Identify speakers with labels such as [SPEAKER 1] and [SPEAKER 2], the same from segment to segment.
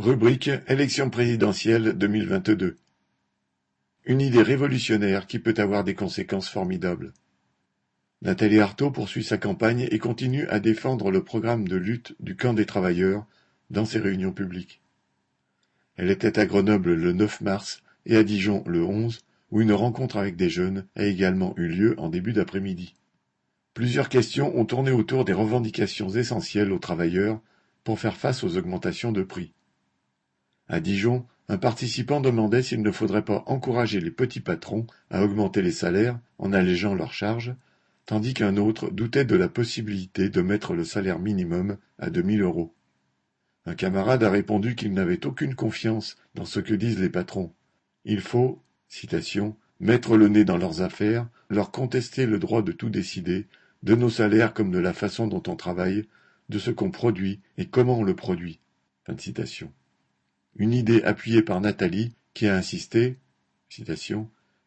[SPEAKER 1] Rubrique Élection présidentielle 2022 Une idée révolutionnaire qui peut avoir des conséquences formidables. Nathalie Arthaud poursuit sa campagne et continue à défendre le programme de lutte du camp des travailleurs dans ses réunions publiques. Elle était à Grenoble le 9 mars et à Dijon le 11, où une rencontre avec des jeunes a également eu lieu en début d'après-midi. Plusieurs questions ont tourné autour des revendications essentielles aux travailleurs pour faire face aux augmentations de prix. À Dijon, un participant demandait s'il ne faudrait pas encourager les petits patrons à augmenter les salaires en allégeant leurs charges, tandis qu'un autre doutait de la possibilité de mettre le salaire minimum à deux mille euros. Un camarade a répondu qu'il n'avait aucune confiance dans ce que disent les patrons. Il faut, citation, mettre le nez dans leurs affaires, leur contester le droit de tout décider, de nos salaires comme de la façon dont on travaille, de ce qu'on produit et comment on le produit. Fin de citation. Une idée appuyée par Nathalie, qui a insisté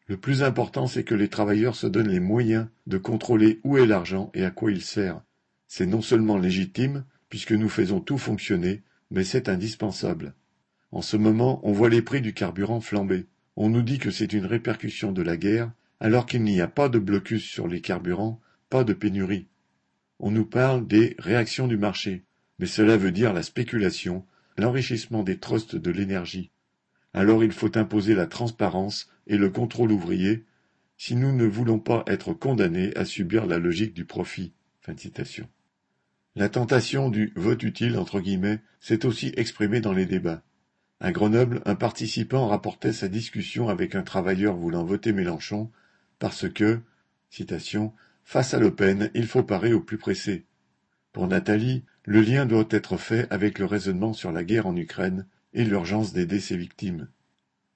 [SPEAKER 1] Le plus important, c'est que les travailleurs se donnent les moyens de contrôler où est l'argent et à quoi il sert. C'est non seulement légitime, puisque nous faisons tout fonctionner, mais c'est indispensable. En ce moment, on voit les prix du carburant flamber. On nous dit que c'est une répercussion de la guerre, alors qu'il n'y a pas de blocus sur les carburants, pas de pénurie. On nous parle des réactions du marché, mais cela veut dire la spéculation, l'enrichissement des trusts de l'énergie. Alors il faut imposer la transparence et le contrôle ouvrier si nous ne voulons pas être condamnés à subir la logique du profit. La tentation du vote utile entre guillemets s'est aussi exprimée dans les débats. À Grenoble, un participant rapportait sa discussion avec un travailleur voulant voter Mélenchon parce que, citation, face à Le Pen, il faut parer au plus pressé. Pour Nathalie, le lien doit être fait avec le raisonnement sur la guerre en Ukraine et l'urgence d'aider ses victimes.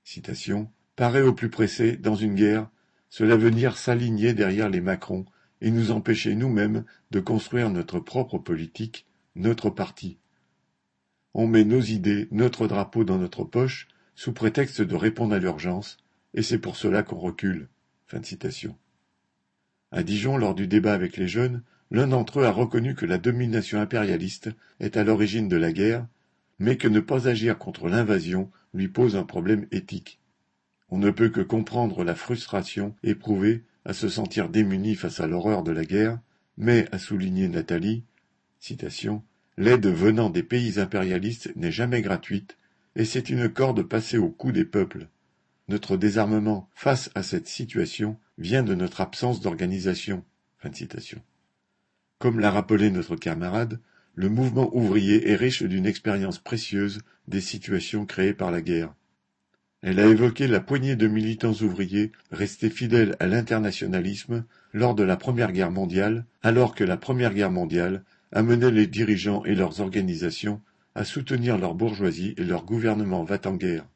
[SPEAKER 1] Citation Parer au plus pressé, dans une guerre, cela veut dire s'aligner derrière les Macron et nous empêcher nous-mêmes de construire notre propre politique, notre parti. On met nos idées, notre drapeau dans notre poche, sous prétexte de répondre à l'urgence, et c'est pour cela qu'on recule. Fin de citation. À Dijon, lors du débat avec les jeunes, L'un d'entre eux a reconnu que la domination impérialiste est à l'origine de la guerre, mais que ne pas agir contre l'invasion lui pose un problème éthique. On ne peut que comprendre la frustration éprouvée à se sentir démuni face à l'horreur de la guerre, mais, a souligné Nathalie, citation, l'aide venant des pays impérialistes n'est jamais gratuite, et c'est une corde passée au cou des peuples. Notre désarmement face à cette situation vient de notre absence d'organisation. Comme l'a rappelé notre camarade, le mouvement ouvrier est riche d'une expérience précieuse des situations créées par la guerre. Elle a évoqué la poignée de militants ouvriers restés fidèles à l'internationalisme lors de la Première Guerre mondiale, alors que la Première Guerre mondiale amenait les dirigeants et leurs organisations à soutenir leur bourgeoisie et leur gouvernement va en guerre.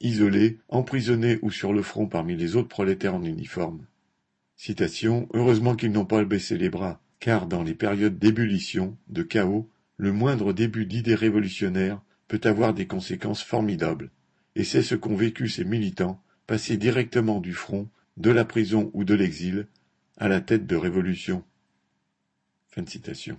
[SPEAKER 1] Isolés, emprisonnés ou sur le front parmi les autres prolétaires en uniforme. Citation Heureusement qu'ils n'ont pas baissé les bras car dans les périodes d'ébullition, de chaos, le moindre début d'idée révolutionnaire peut avoir des conséquences formidables, et c'est ce qu'ont vécu ces militants, passés directement du front, de la prison ou de l'exil, à la tête de révolution. Fin de citation.